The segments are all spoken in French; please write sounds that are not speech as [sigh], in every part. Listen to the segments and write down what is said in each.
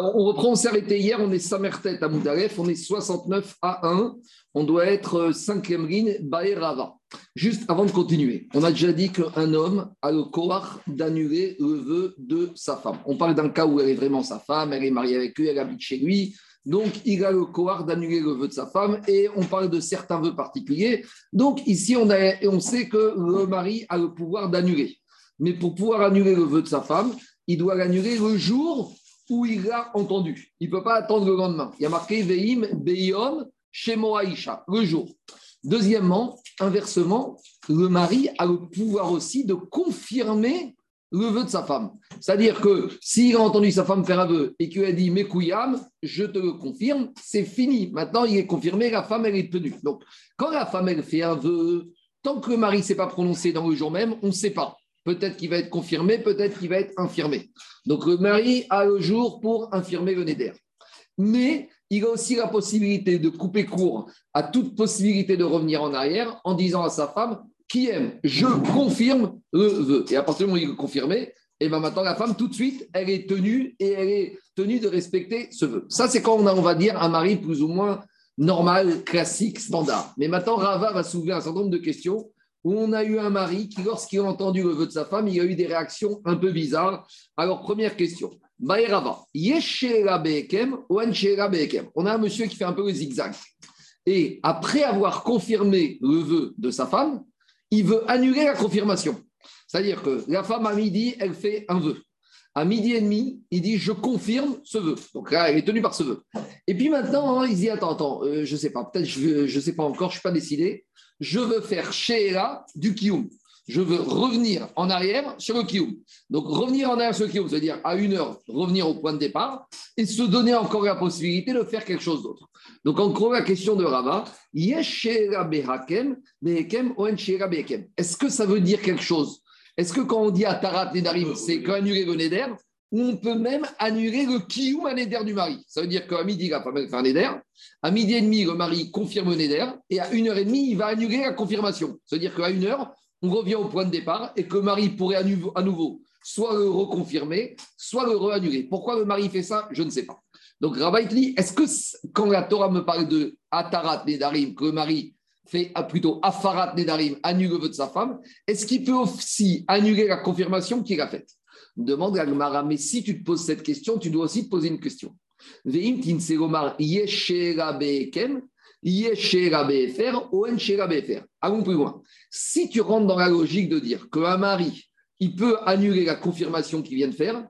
on reprend, on s'est arrêté hier, on est Samertet à Moudalef, on est 69 à 1, on doit être 5e ligne, Baerava. Juste avant de continuer, on a déjà dit qu'un homme a le pouvoir d'annuler le vœu de sa femme. On parle d'un cas où elle est vraiment sa femme, elle est mariée avec lui, elle habite chez lui, donc il a le pouvoir d'annuler le vœu de sa femme et on parle de certains vœux particuliers. Donc ici, on, on sait que le mari a le pouvoir d'annuler. Mais pour pouvoir annuler le vœu de sa femme, il doit l'annuler le jour où il l'a entendu. Il ne peut pas attendre le lendemain. Il y a marqué Veim Beyom Shemo Aisha, le jour. Deuxièmement, inversement, le mari a le pouvoir aussi de confirmer le vœu de sa femme. C'est-à-dire que s'il a entendu sa femme faire un vœu et qu'il a dit Mekouyam, je te le confirme, c'est fini. Maintenant, il est confirmé, la femme, elle est tenue. Donc, quand la femme, elle fait un vœu, tant que le mari ne s'est pas prononcé dans le jour même, on ne sait pas. Peut-être qu'il va être confirmé, peut-être qu'il va être infirmé. Donc le mari a le jour pour infirmer le néder. Mais il a aussi la possibilité de couper court à toute possibilité de revenir en arrière en disant à sa femme qui aime, je confirme le vœu. Et à partir du moment où il est confirmé, et eh bien maintenant la femme, tout de suite, elle est tenue et elle est tenue de respecter ce vœu. Ça, c'est quand on a, on va dire, un mari plus ou moins normal, classique, standard. Mais maintenant, Rava va soulever un certain nombre de questions on a eu un mari qui, lorsqu'il a entendu le vœu de sa femme, il a eu des réactions un peu bizarres. Alors, première question. On a un monsieur qui fait un peu le zigzag. Et après avoir confirmé le vœu de sa femme, il veut annuler la confirmation. C'est-à-dire que la femme, à midi, elle fait un vœu. À midi et demi, il dit Je confirme ce vœu. Donc là, elle est tenue par ce vœu. Et puis maintenant, il dit Attends, attends, euh, je ne sais pas, peut-être je ne sais pas encore, je ne suis pas décidé je veux faire Sheela du Kiyum. Je veux revenir en arrière sur le Kiyum. Donc, revenir en arrière sur le Kiyum, c'est-à-dire à une heure, revenir au point de départ et se donner encore la possibilité de faire quelque chose d'autre. Donc, en gros, la question de Rava, est-ce que ça veut dire quelque chose Est-ce que quand on dit Atarat Nedarim, c'est qu'annuler le Neder ou on peut même annuler le kiyum à Neder du mari? Ça veut dire qu'à midi, il va pas faire un Neder. À midi et demi, le mari confirme le Neder. Et à une heure et demie, il va annuler la confirmation. Ça veut dire qu'à une heure, on revient au point de départ et que le mari pourrait à nouveau, soit le reconfirmer, soit le re-annuler. Pourquoi le mari fait ça? Je ne sais pas. Donc, Rabbi est-ce que quand la Torah me parle de Atarat Nedarim, que le mari fait ah, plutôt Afarat Nedarim, annule le vœu de sa femme, est-ce qu'il peut aussi annuler la confirmation qu'il a faite? Demande à mais si tu te poses cette question, tu dois aussi te poser une question. Allons plus loin. Si tu rentres dans la logique de dire qu'un mari, il peut annuler la confirmation qu'il vient de faire,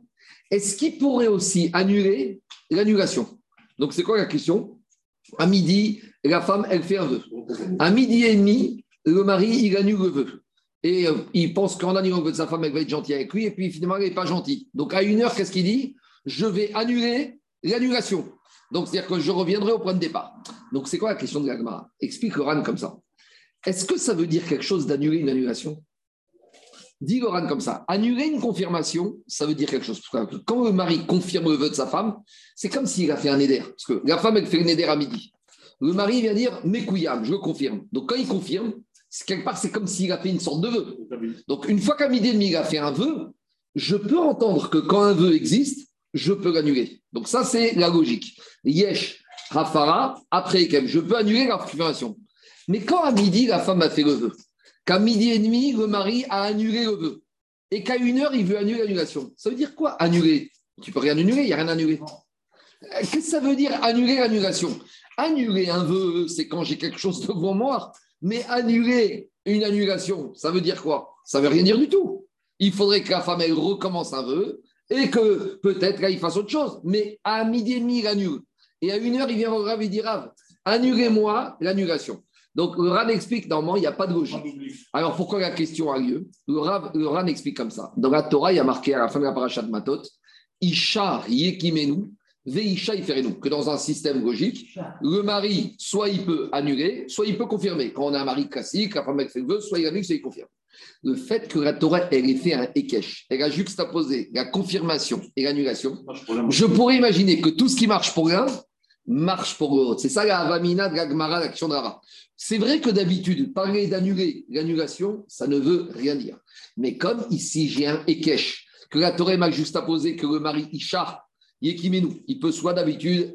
est-ce qu'il pourrait aussi annuler l'annulation? Donc, c'est quoi la question? À midi, la femme, elle fait un vœu. À midi et demi, le mari, il annule le vœu. Et euh, il pense qu'en annulant que sa femme, elle va être gentille avec lui, et puis finalement, elle n'est pas gentille. Donc à une heure, qu'est-ce qu'il dit? Je vais annuler l'annulation. Donc c'est-à-dire que je reviendrai au point de départ. Donc c'est quoi la question de l'agma Explique Ran comme ça. Est-ce que ça veut dire quelque chose d'annuler une annulation? Dis Goran comme ça. Annuler une confirmation, ça veut dire quelque chose. Quand le mari confirme le vœu de sa femme, c'est comme s'il a fait un éder. Parce que la femme, elle fait un éder à midi. Le mari vient dire, mes couillables, je le confirme. Donc quand il confirme, quelque part, c'est comme s'il a fait une sorte de vœu. Donc, une fois qu'à midi et demi, il a fait un vœu, je peux entendre que quand un vœu existe, je peux l'annuler. Donc, ça, c'est la logique. Yesh, Rafara, après je peux annuler la confirmation. Mais quand à midi, la femme a fait le vœu, qu'à midi et demi, le mari a annulé le vœu, et qu'à une heure, il veut annuler l'annulation, ça veut dire quoi, annuler? Tu peux rien annuler, il n'y a rien à annuler. Qu'est-ce que ça veut dire annuler l'annulation? Annuler un vœu, c'est quand j'ai quelque chose devant moi mais annuler une annulation, ça veut dire quoi? Ça veut rien dire du tout. Il faudrait que la femme, elle recommence un vœu et que peut-être qu'il fasse autre chose. Mais à midi et demi, il annule. Et à une heure, il vient au Rav et dit Rav, annulez-moi l'annulation. Donc le Ran explique, normalement, il n'y a pas de logique. Alors pourquoi la question a lieu? Le, Rav, le Ran explique comme ça. Dans la Torah, il y a marqué à la fin de la parasha de Matot, Isha yekimenu Veisha nous que dans un système logique, le mari, soit il peut annuler, soit il peut confirmer. Quand on a un mari classique, la femme fait le vœu, soit il annule, soit il confirme. Le fait que la Torah elle ait fait un Ekech, elle a juxtaposé la confirmation et l'annulation, je pourrais imaginer que tout ce qui marche pour l'un marche pour l'autre. C'est ça la Avamina de la l'action de. C'est vrai que d'habitude, parler d'annuler l'annulation, ça ne veut rien dire. Mais comme ici, j'ai un Ekech, que la Torah m'a juxtaposé que le mari Ishar Yekimenu, il peut soit d'habitude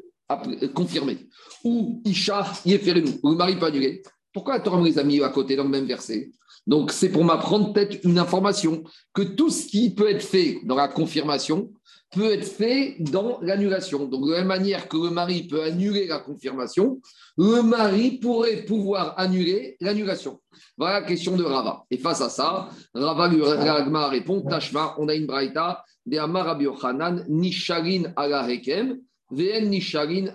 confirmer, ou Isha Yeferenu, le mari peut annuler. Pourquoi la Torah les a mis à côté dans le même verset? Donc, c'est pour m'apprendre peut-être une information que tout ce qui peut être fait dans la confirmation peut être fait dans l'annulation. Donc, de la même manière que le mari peut annuler la confirmation, le mari pourrait pouvoir annuler l'annulation. Voilà la question de Rava. Et face à ça, Rava Ragma répond Tashma, on a une braïta de Amar Nisharin ala Hekem. VN Nisharin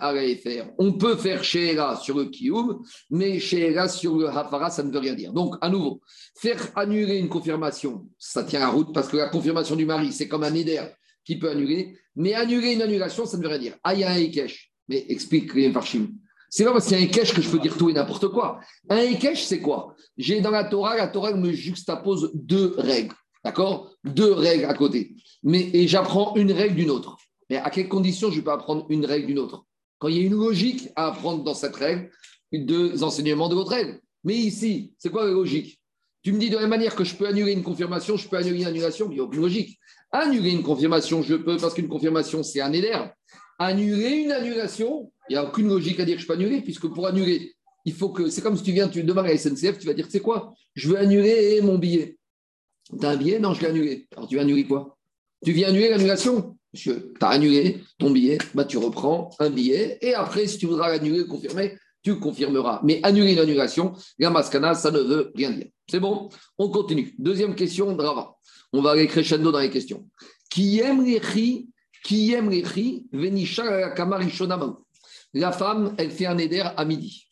On peut faire Sheela sur le Kiyum, mais Sheela sur le Hafara, ça ne veut rien dire. Donc, à nouveau, faire annuler une confirmation, ça tient la route parce que la confirmation du mari, c'est comme un éder qui peut annuler. Mais annuler une annulation, ça ne veut rien dire. Ah, il y a un Ekesh. Mais explique, Farshim. C'est pas parce qu'il y a un Ekesh que je peux dire tout et n'importe quoi. Un Ekesh, c'est quoi? J'ai dans la Torah, la Torah me juxtapose deux règles. D'accord? Deux règles à côté. Mais, et j'apprends une règle d'une autre. Mais à quelles conditions je peux apprendre une règle d'une autre? Quand il y a une logique à apprendre dans cette règle, deux enseignements de l'autre règle. Mais ici, c'est quoi la logique? Tu me dis de la même manière que je peux annuler une confirmation, je peux annuler une annulation, il n'y a aucune logique. Annuler une confirmation, je peux parce qu'une confirmation, c'est un éder. Annuler une annulation, il n'y a aucune logique à dire que je peux annuler, puisque pour annuler, il faut que. C'est comme si tu viens, tu demandes à SNCF, tu vas dire, tu sais quoi, je veux annuler mon billet. Tu as un billet? Non, je l'ai annulé. Alors tu vas annuler quoi? Tu viens annuler l'annulation? Monsieur, tu as annulé ton billet, bah, tu reprends un billet, et après, si tu voudras l'annuler, confirmer, tu confirmeras. Mais annuler une annulation, la mascana, ça ne veut rien dire. C'est bon? On continue. Deuxième question, Drava. On va aller crescendo dans les questions. Qui aime les qui aime les La femme, elle fait un éder à midi.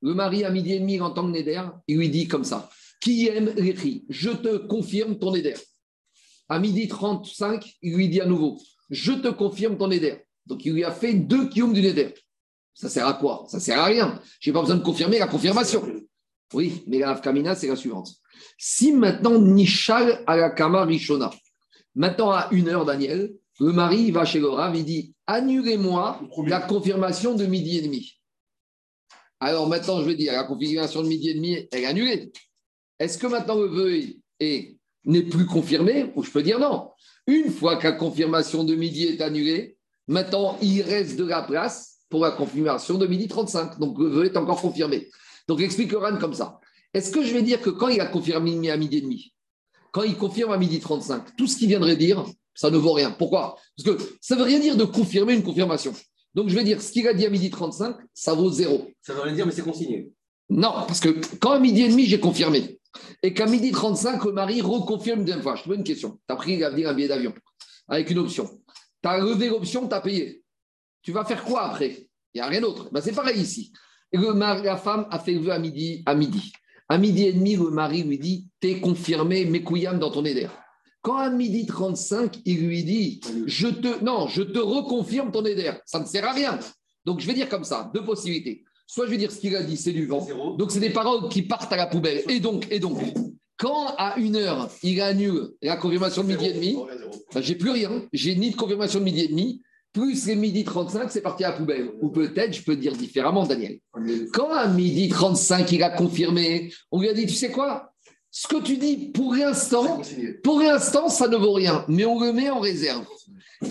Le mari, à midi et demi, il entend le éder, il lui dit comme ça Qui aime les Je te confirme ton éder. À midi 35, il lui dit à nouveau Je te confirme ton éder. Donc il lui a fait deux kiyum du éder. Ça sert à quoi? Ça sert à rien. Je n'ai pas besoin de confirmer la confirmation. Oui, mais la Kamina, c'est la suivante. Si maintenant Nishal à la Kama Rishona, maintenant à une heure, Daniel, le mari va chez le Rav, il dit Annulez-moi la confirmation de midi et demi. Alors maintenant, je vais dire la confirmation de midi et demi, elle est annulée. Est-ce que maintenant le vœu n'est plus confirmé Ou je peux dire non. Une fois que la confirmation de midi est annulée, maintenant il reste de la place pour la confirmation de midi 35. Donc le vœu est encore confirmé. Donc explique Ran comme ça. Est-ce que je vais dire que quand il a confirmé à midi et demi, quand il confirme à midi 35, tout ce qu'il viendrait dire, ça ne vaut rien. Pourquoi? Parce que ça ne veut rien dire de confirmer une confirmation. Donc je vais dire, ce qu'il a dit à midi 35, ça vaut zéro. Ça ne veut rien dire, mais c'est consigné. Non, parce que quand à midi et demi, j'ai confirmé, et qu'à midi 35, le mari reconfirme une deuxième fois, je te pose une question. Tu as pris un billet d'avion avec une option. Tu as levé l'option, tu as payé. Tu vas faire quoi après? Il n'y a rien d'autre. Ben, c'est pareil ici. Et le mari, la femme a fait le vœu à midi. À midi. À midi et demi, le mari lui dit T'es confirmé, Mekouyam, dans ton éder. Quand à midi 35, il lui dit je te, Non, je te reconfirme ton éder. Ça ne sert à rien. Donc je vais dire comme ça deux possibilités. Soit je vais dire ce qu'il a dit, c'est du vent. Donc c'est des paroles qui partent à la poubelle. Et donc, et donc quand à une heure, il annule la confirmation de midi et demi, ben, j'ai plus rien. J'ai ni de confirmation de midi et demi, plus les midi 35, c'est parti à la poubelle. Ou peut-être, je peux dire différemment, Daniel. Quand à midi 35, il a confirmé, on lui a dit, tu sais quoi? Ce que tu dis, pour l'instant, pour l'instant, ça ne vaut rien, mais on le met en réserve.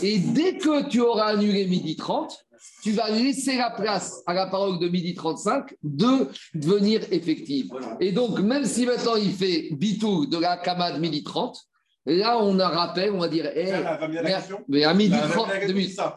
Et dès que tu auras annulé midi 30, tu vas laisser la place à la parole de midi 35 de devenir effective. Et donc, même si maintenant il fait bitou de la de midi 30, Là, on a rappel, on va dire. mais, à midi 30,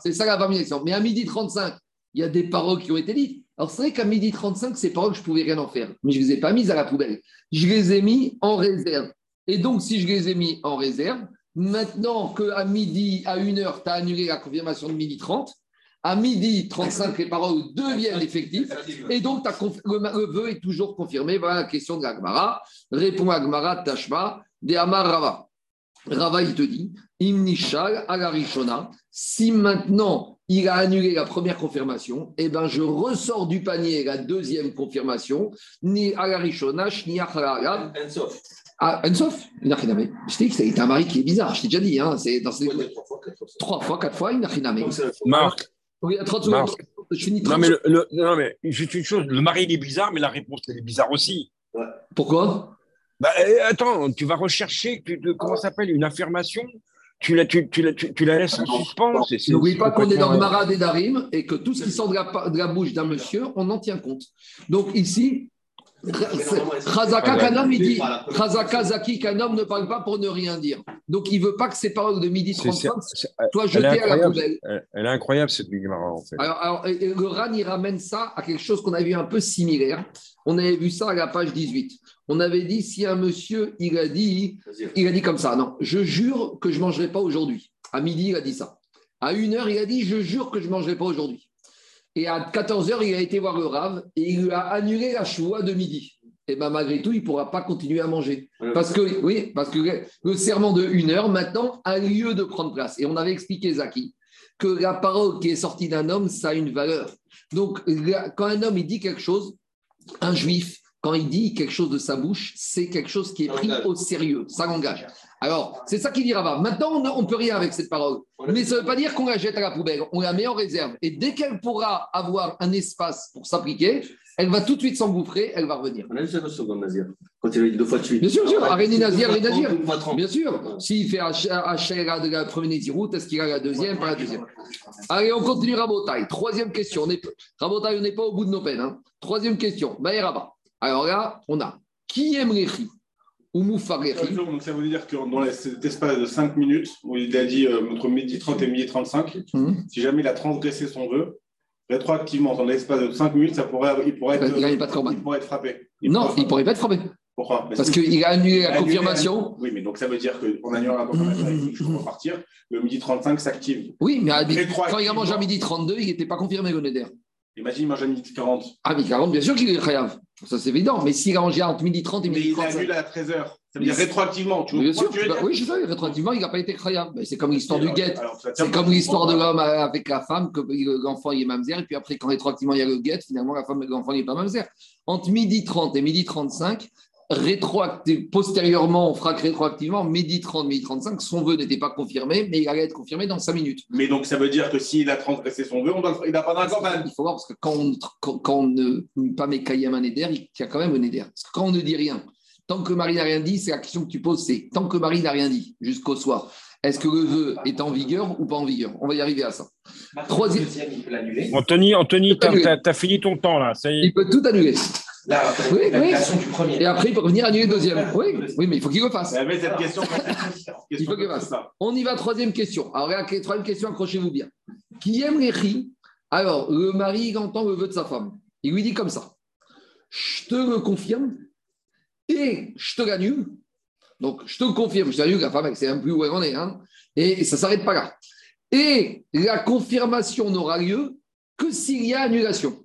c'est ça la question. Mais à midi 35, il y a des paroles qui ont été dites. Alors, c'est vrai qu'à midi 35, ces paroles, je ne pouvais rien en faire. Mais je ne les ai pas mises à la poubelle. Je les ai mis en réserve. Et donc, si je les ai mis en réserve, maintenant qu'à midi, à 1h, tu as annulé la confirmation de midi 30, à midi 35, les paroles deviennent effectives. Et donc, le, vœu est toujours confirmé. Voilà la question de l'Agmara. Répond Agmara, Tashma, de Amar Rava. Rava, il te dit, Imnishal agarishona, si maintenant il a annulé la première confirmation, eh ben je ressors du panier la deuxième confirmation, ni agarishona, ni. Ensof. Ah, Ensof? Je t'ai dit que c'est un mari qui est bizarre, je t'ai déjà dit. Hein, c'est dans ces... Trois fois, quatre fois, Inachiname. Marc. Oui, 30 secondes. Je finis 30 non, mais, le, non, mais juste une chose, le mari il est bizarre, mais la réponse elle est bizarre aussi. Pourquoi? Bah, euh, attends, tu vas rechercher, comment ça s'appelle, une affirmation? Tu la, tu, tu, tu, la laisses en suspens. N'oublie pas qu'on est dans le Marad et Darim et que tout ce qui sort de la, de la bouche d'un monsieur, on en tient compte. Donc ici, Khazaka Kanam, il dit Khazaka Zaki Kanam ne parle pas pour ne rien dire. Donc il ne veut pas que ces paroles de midi 35 soient jetées à la poubelle. Elle, est incroyable cette Gemara en fait. Alors, le RAN, il ramène ça à quelque chose qu'on a vu un peu similaire. On avait vu ça à la page 18. On avait dit si un monsieur, il a dit, il a dit comme ça non, je jure que je ne mangerai pas aujourd'hui. À midi, il a dit ça. À une heure, il a dit je jure que je ne mangerai pas aujourd'hui. Et à 14h, il a été voir le Rav et il lui a annulé la choua de midi. Et bien malgré tout, il ne pourra pas continuer à manger. Parce que, oui, parce que le serment de une heure, maintenant, a lieu de prendre place. Et on avait expliqué, Zaki, que la parole qui est sortie d'un homme, ça a une valeur. Donc, quand un homme il dit quelque chose, un juif, quand il dit quelque chose de sa bouche, c'est quelque chose qui est pris au sérieux, ça l'engage. Alors, c'est ça qu'il dit Rava. Maintenant, on ne peut rien avec cette parole. Mais ça ne veut pas dire qu'on la jette à la poubelle, on la met en réserve. Et dès qu'elle pourra avoir un espace pour s'appliquer, elle va tout de suite s'engouffrer, elle va revenir. On a vu ça dans Nazir, quand il a dit deux fois de suite. Bien sûr, bien sûr. Aréné Nazir, Aréné Nazir. Bien sûr. S'il fait HLA de la première Néziroute, est-ce qu'il a la deuxième Pas la deuxième? Allez, on continue Rabotaille. Troisième question. Rabotaille, on n'est pas au bout de nos peines. Hein. Troisième question. Rabat. Alors là, on a qui aime les ou Moufarechi. Donc ça veut dire que dans cet espace de 5 minutes, où il a dit euh, entre midi 30 et midi 35, hum. si jamais il a transgressé son vœu, rétroactivement, dans l'espace de 5 minutes, ça pourrait, il, pourrait être, il, pas il pourrait être frappé. non, il ne pourrait pas être frappé. Pourquoi? Parce qu'il a annulé la confirmation. Oui, mais donc ça veut dire qu'en annulant la confirmation, je peux partir, le midi 35 s'active. Oui, mais quand il a mangé à midi 32, il n'était pas confirmé, le Neder. Imagine, il mange à midi 40. Ah, midi 40, bien sûr qu'il est chayav. Ça, c'est évident. Mais s'il a mangé entre midi 30 et midi 30. Mais il annule à 13h. Ça veut dire rétroactivement. Tu bien sûr, oui, je sais, rétroactivement, il n'a pas été chayav. C'est comme l'histoire du guet. C'est comme l'histoire de l'homme avec la femme, que l'enfant est mamzer. Et puis après, quand rétroactivement il y a le guet, finalement, la femme et l'enfant n'est pas mamzer. Entre midi 30 et midi 35, rétroactive, postérieurement, on fera que rétroactivement, midi 30, midi 35, son vœu n'était pas confirmé, mais il allait être confirmé dans 5 minutes. Mais donc, ça veut dire que s'il a transgressé son vœu, on doit, il n'a pas d'un Il faut voir, parce que quand on, quand, on ne pas met Kayam un éder, il y a quand même un éder. Parce que quand on ne dit rien, tant que Marie n'a rien dit, c'est la question que tu poses, c'est tant que Marie n'a rien dit, jusqu'au soir, est-ce que le vœu est en vigueur ou pas en vigueur? On va y arriver à ça. Troisième. Anthony, Anthony tu as, fini ton temps là. Ça y est. Il peut tout annuler oui, oui. du premier. Et après, il peut revenir annuler le deuxième. Oui, oui, mais il faut qu'il le fasse. cette question. il faut qu'il le fasse. On y va, troisième question. Alors, troisième question, accrochez-vous bien. Qui aime les ris Alors, le mari, il entend le vœu de sa femme. Il lui dit comme ça Je te le confirme et je te l'annule. Donc, je te le confirme, je t'annule, la femme, elle sait même plus où elle en est. Hein, et ça ne s'arrête pas là. Et la confirmation n'aura lieu que s'il y a annulation.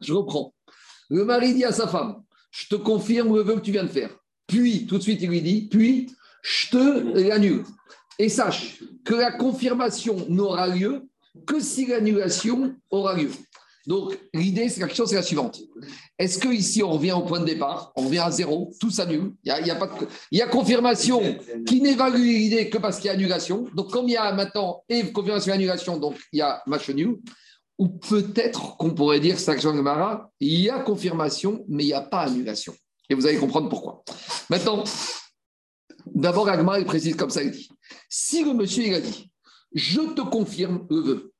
Je reprends. Le mari dit à sa femme, je te confirme le vœu que tu viens de faire. Puis, tout de suite, il lui dit, puis, je te l'annule. Et sache que la confirmation n'aura lieu que si l'annulation aura lieu. Donc, l'idée, c'est la question, c'est la suivante. Est-ce que ici on revient au point de départ, on revient à zéro, tout s'annule Il y a, pas il y a confirmation qui n'évalue l'idée que parce qu'il y a annulation. Donc, comme il y a maintenant et confirmation et annulation, donc il y a match nul. Ou peut-être qu'on pourrait dire, Saction Gemara, il y a confirmation, mais il n'y a pas annulation. Et vous allez comprendre pourquoi. Maintenant, d'abord, Agmar, il précise comme ça, il dit, si le monsieur, il a dit, je te confirme le vœu,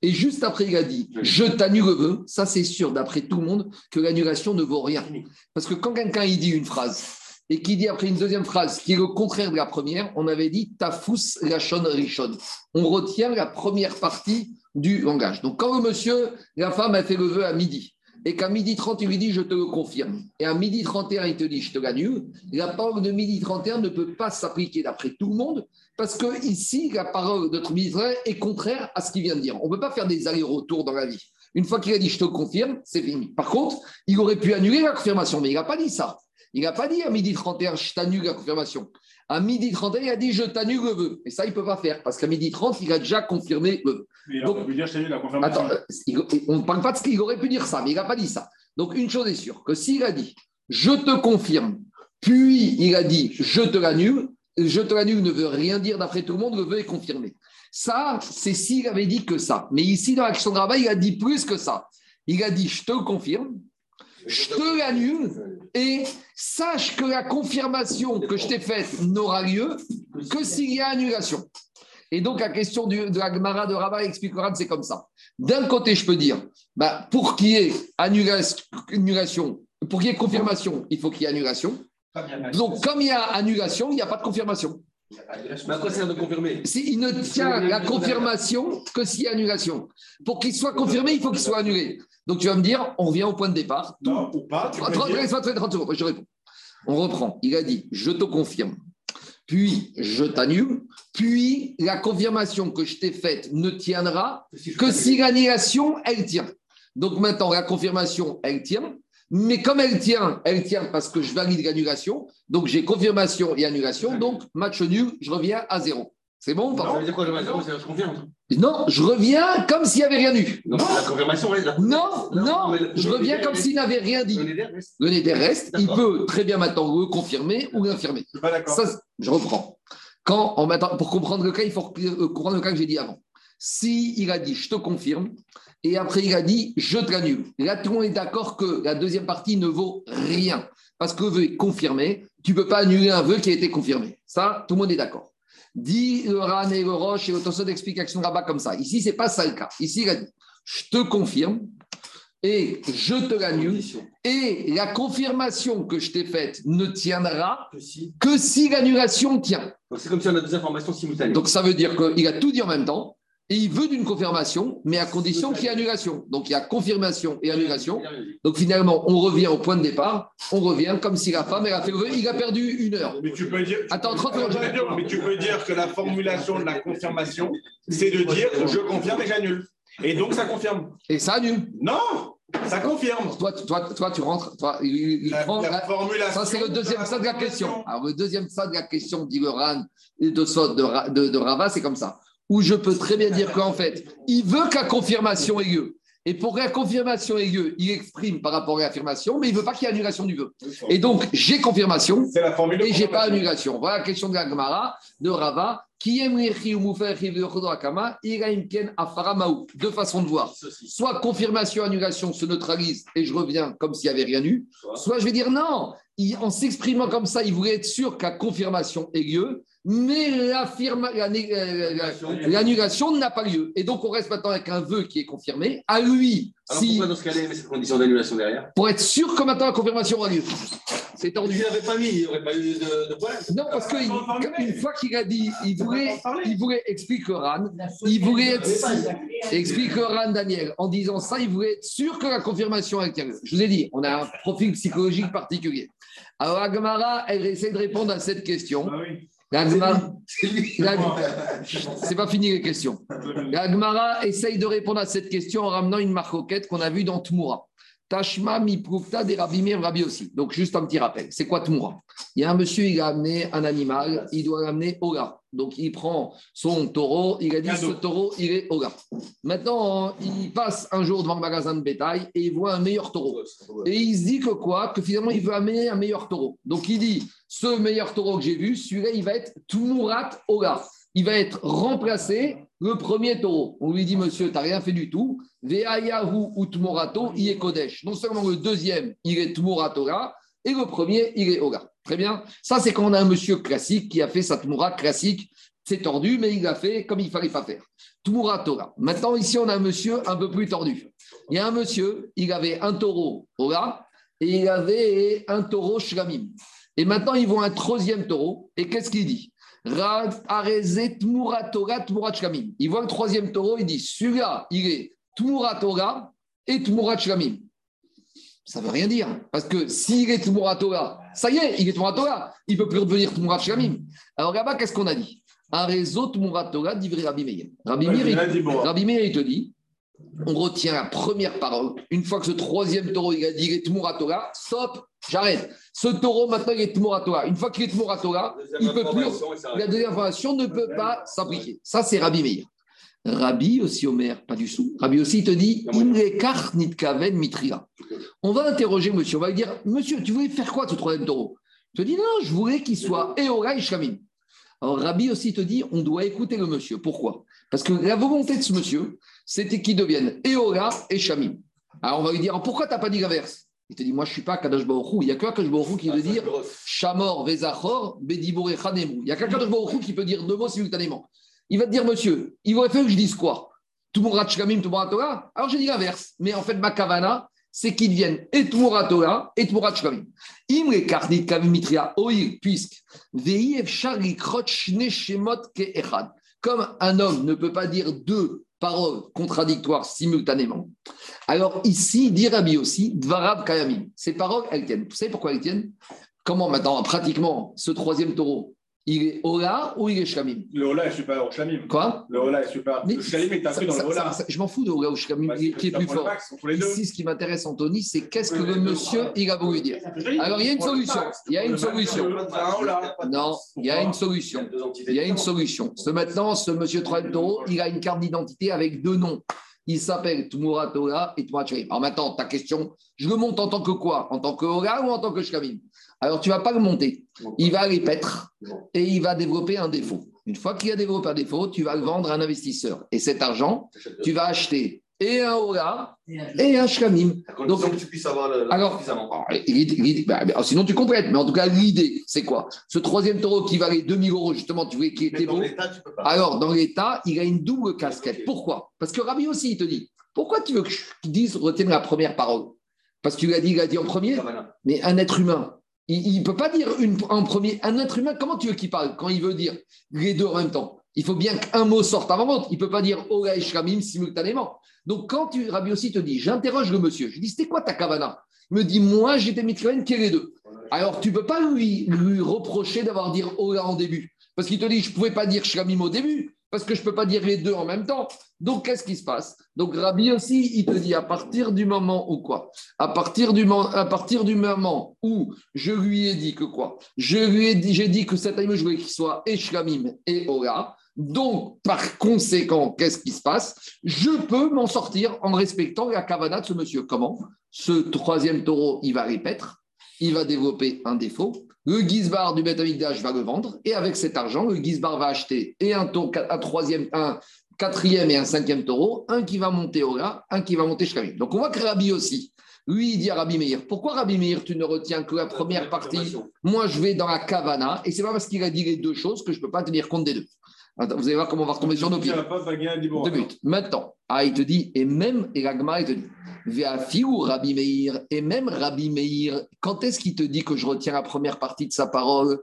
et juste après, il a dit, je t'annule le vœu, ça c'est sûr, d'après tout le monde, que l'annulation ne vaut rien. Parce que quand quelqu'un, il dit une phrase, et qui dit après une deuxième phrase qui est le contraire de la première, on avait dit tafous lachon rishon. On retient la première partie du langage. Donc, quand le monsieur, la femme a fait le vœu à midi, et qu'à midi 30, il lui dit je te le confirme, et à midi 31, il te dit je te l'annule, la parole de midi 31 ne peut pas s'appliquer d'après tout le monde, parce que ici, la parole de midi est contraire à ce qu'il vient de dire. On ne peut pas faire des allers-retours dans la vie. Une fois qu'il a dit je te confirme, c'est fini. Par contre, il aurait pu annuler la confirmation, mais il n'a pas dit ça. Il n'a pas dit à midi 31, je t'annule la confirmation. À midi 31, il a dit je t'annule le vœu. Et ça, il ne peut pas faire parce qu'à midi 30, il a déjà confirmé le vœu. il Donc, pu dire je la confirmation. Attends, euh, on ne parle pas de ce qu'il aurait pu dire ça, mais il n'a pas dit ça. Donc, une chose est sûre que s'il a dit je te confirme, puis il a dit je te l'annule, je te l'annule ne veut rien dire d'après tout le monde, le vœu est confirmé. Ça, c'est s'il avait dit que ça. Mais ici, dans l'action de il a dit plus que ça. Il a dit je te confirme, je te l'annule et sache que la confirmation que je t'ai faite n'aura lieu que s'il y a annulation. Et donc, la question de la Gemara de Rabat expliquera c'est comme ça. D'un côté, je peux dire, bah, pour qu'il y ait annulation, pour qu'il y ait confirmation, il faut qu'il y ait annulation. Donc, comme il y a annulation, il n'y a pas de confirmation. Mais à quoi sert de confirmer Il ne tient la confirmation que s'il y a annulation. Pour qu'il soit confirmé, il faut qu'il soit annulé. Donc tu vas me dire, on revient au point de départ. Non, ou pas. Tu 30, 30 secondes, je réponds. On reprend. Il a dit, je te confirme, puis je t'annule, puis la confirmation que je t'ai faite ne tiendra que si l'annulation, elle tient. Donc maintenant, la confirmation, elle tient. Mais comme elle tient, elle tient parce que je valide l'annulation. Donc j'ai confirmation et annulation. Donc match nul, je reviens à zéro. C'est bon ou pas Ça veut dire quoi, je confirme Non, je reviens comme s'il n'y avait rien eu. Non, la confirmation reste Non, non, je reviens comme s'il n'avait rien dit. Le Néder reste. Il peut très bien maintenant confirmer ou l'infirmer. Ça, je reprends. Quand, en, pour comprendre le cas, il faut euh, comprendre le cas que j'ai dit avant. Si il a dit je te confirme, et après il a dit je te l'annule. Là, tout le monde est d'accord que la deuxième partie ne vaut rien. Parce que le vœu est confirmé, tu ne peux pas annuler un vœu qui a été confirmé. Ça, tout le monde est d'accord. Dit le Ran et le Roche et le d'explication là-bas comme ça. Ici, ce n'est pas ça le cas. Ici, il a dit Je te confirme et je te l'annule. Et la confirmation que je t'ai faite ne tiendra que si, l'annulation tient. C'est comme si on a deux informations simultanées. Donc ça veut dire qu'il a tout dit en même temps. Et il veut d'une confirmation, mais à condition qu'il y ait annulation. Donc il y a confirmation et annulation. Donc finalement, on revient au point de départ. On revient comme si la femme, elle a fait le il a perdu une heure. Mais tu peux dire. Attends, 30 Mais tu peux dire que la formulation de la confirmation, c'est de dire je confirme et j'annule. Et donc ça confirme. Et ça annule. Non ça confirme. Toi, toi, toi tu rentres. Toi, il, la, prend, formulation ça, c'est le deuxième stade de la question. Alors, le deuxième stade de la question, dit le Ran et de, de, de, de Rava, c'est comme ça où je peux très bien dire qu'en fait, il veut que la confirmation ait lieu. Et pour que la confirmation ait lieu, il exprime par rapport à l'affirmation, mais il ne veut pas qu'il y ait annulation du vœu. Et donc, j'ai confirmation et je n'ai pas annulation. Voilà la question de la Gemara, de Rava. Deux façons de voir. Soit confirmation, annulation se neutralise et je reviens comme s'il n'y avait rien eu. Soit je vais dire non, en s'exprimant comme ça, il voulait être sûr que la confirmation ait lieu mais l'annulation n'a pas lieu. Et donc, on reste maintenant avec un vœu qui est confirmé. À lui, Alors, pourquoi dans ce cas-là, il met cette condition d'annulation derrière? Pour être sûr que maintenant la confirmation aura lieu. C'est tendu. S'il n'avait pas mis, il n'y aurait pas eu de, de problème. Non, parce qu'une fois qu'il a dit, il voulait, il voulait expliquer Ran, il voulait être, explique Ran Daniel, en disant ça, il voulait être sûr que la confirmation est lieu. Je vous ai dit, on a un profil psychologique particulier. Alors, Agmara, elle essaie de répondre à cette question. Ah oui. [laughs] [laughs] C'est pas fini les questions. La essaye de répondre à cette question en ramenant une marcoquette qu'on a vue dans Tmoura. Tashma mi des Rabbi Rabbi aussi. Donc, juste un petit rappel. C'est quoi Tmoura? Il y a un monsieur, il a amené un animal, il doit l'amener au gars. Donc, il prend son taureau, il a dit ce taureau, il est au gars. Maintenant, il passe un jour devant le magasin de bétail et il voit un meilleur taureau. Et il se dit que quoi? Que finalement, il veut amener un meilleur taureau. Donc, il dit ce meilleur taureau que j'ai vu, celui-là, il va être Tumurat Oga. Il va être remplacé le premier taureau. On lui dit, monsieur, tu n'as rien fait du tout. Ve'ayahu ou Tmorato, il est Kodesh. Non seulement le deuxième, il est Tmoratora, et le premier, il est Oga. Très bien. Ça, c'est quand on a un monsieur classique qui a fait sa Tmoura classique. C'est tordu, mais il l'a fait comme il ne fallait pas faire. Tmoratora. Maintenant, ici, on a un monsieur un peu plus tordu. Il y a un monsieur, il avait un taureau Oga et il avait un taureau Shlamim. Et maintenant, ils vont un troisième taureau. Et qu'est-ce qu'il dit? Il voit le troisième taureau, il dit celui-là, il est Tmuratora et Tmurat Shlamim. Ça ne veut rien dire. Parce que s'il est Tmuratora, ça y est, il est Tmuratora. Il ne peut plus redevenir Tmurat Shlamim. Alors là-bas, qu'est-ce qu'on a dit? Un réseau Tmuratora d'Ivry Rabbi Meir. Rabbi Meir, il te dit on retient la première parole. Une fois que ce troisième taureau il a dit il est Tmuratora, stop, j'arrête. Ce taureau maintenant il est Tmuratora. Une fois qu'il est Tmuratora, il peut plus. La deuxième information ne peut pas s'appliquer. Ça, c'est Rabbi Meir. Rabbi aussi, Omer, pas du tout. Rabbi aussi, il te dit mitria. On va interroger monsieur. On va lui dire Monsieur, tu voulais faire quoi ce troisième taureau? Il te dit Non, je voulais qu'il soit Eora et Shamim. Alors Rabbi aussi te dit On doit écouter le monsieur. Pourquoi? Parce que la volonté de ce monsieur, c'était qu'il devienne Eora et Shamim. Alors on va lui dire Pourquoi tu n'as pas dit l'inverse? Il te dit, moi, je ne suis pas Kadosh Baruch Il n'y a que Kadosh Baruch qui veut dire Shamor, Vezachor, Bedibore, Chanemu. Il n'y a qu'un Kadosh Baruch qui peut dire deux mots simultanément. Il va te dire, monsieur, il aurait fallu que je dise quoi? Tout mon tout mon Torah? Alors, j'ai dit l'inverse. Mais en fait, ma Kavana, c'est qu'ils viennent et Tmura Torah et Tmura Shkamim. Imre Karnit Kavimitria Oir, puisque Veiv Shari Krotch Neshemot Ke Echad. Comme un homme ne peut pas dire deux paroles contradictoires simultanément. Alors ici, dit Rabbi aussi, Dvarab Kayamim. Ces paroles, elles tiennent. Vous savez pourquoi elles tiennent? Comment maintenant, pratiquement, ce troisième taureau, il est Ola ou il est Shlamim Le Ola est supérieur au Shlamim. Quoi? Le Ola est supérieur. le Shlamim est inclus dans le Ola. je m'en fous de Ola ou Shlamim bah, qui est plus fort. Ici, ce qui m'intéresse, Anthony, c'est qu'est-ce que le monsieur il a voulu dire. Alors, il y a une solution. Il y a une solution. Non, il y a une solution. Il y a une solution. Ce maintenant, ce monsieur Troento, il a une carte d'identité avec deux noms. Il s'appelle Tmura Torah et Tmura Alors maintenant, ta question, je le monte en tant que quoi? En tant que Ola ou en tant que Shlamim alors, tu ne vas pas le monter. Il va les paître et il va développer un défaut. Une fois qu'il a développé un défaut, tu vas le vendre à un investisseur. Et cet argent, tu vas acheter et un Ola et un Shkamim. Donc, que tu puisses avoir le, alors, bah, sinon tu complètes. Mais en tout cas, l'idée, c'est quoi? Ce troisième taureau qui valait 2000 euros, justement, tu voulais qu'il était beau. Alors, dans l'État, il a une double casquette. Pourquoi? Parce que Rabbi aussi, il te dit pourquoi tu veux que je dise, retienne la première parole? Parce que tu l'as dit, il a dit en premier. Mais un être humain, il ne peut pas dire une, en premier. Un être humain, comment tu veux qu'il parle quand il veut dire les deux en même temps? Il faut bien qu'un mot sorte avant l'autre. Il ne peut pas dire Ola et Shramim simultanément. Donc, quand tu, Rabbi aussi te dit, j'interroge le monsieur, je dis, c'était quoi ta kavana? Il me dit, moi, j'étais Mitraven, qui est les deux Alors, tu ne peux pas lui, lui reprocher d'avoir dit Ola en début. Parce qu'il te dit, je ne pouvais pas dire Shramim au début parce que je ne peux pas dire les deux en même temps. Donc, qu'est-ce qui se passe? Donc, Rabbi aussi, il te dit à partir du moment où quoi? À partir du, à partir du moment où je lui ai dit que quoi? Je lui ai dit, j'ai dit que cet animal, je voulais qu'il soit Eshlamim et Ora. Donc, par conséquent, qu'est-ce qui se passe? Je peux m'en sortir en respectant la kavana de ce monsieur. Comment? Ce troisième taureau, il va répéter, il va développer un défaut le Gizbar du Beth va le vendre et avec cet argent, le Gizbar va acheter et un, un, troisième, un quatrième et un cinquième taureau, un qui va monter au gars, un qui va monter Shkamim. Donc on voit que Rabbi aussi, lui, il dit à Rabbi Meir, pourquoi Rabbi Meir, tu ne retiens que la première partie? Moi, je vais dans la Kavana et c'est pas parce qu'il a dit les deux choses que je ne peux pas tenir compte des deux. Vous allez voir comment on va retomber sur nos pieds. Deux buts. Maintenant, ah, il te dit, et même, et il te dit, ou Rabbi Meir, et même Rabbi Meir, quand est-ce qu'il te dit que je retiens la première partie de sa parole?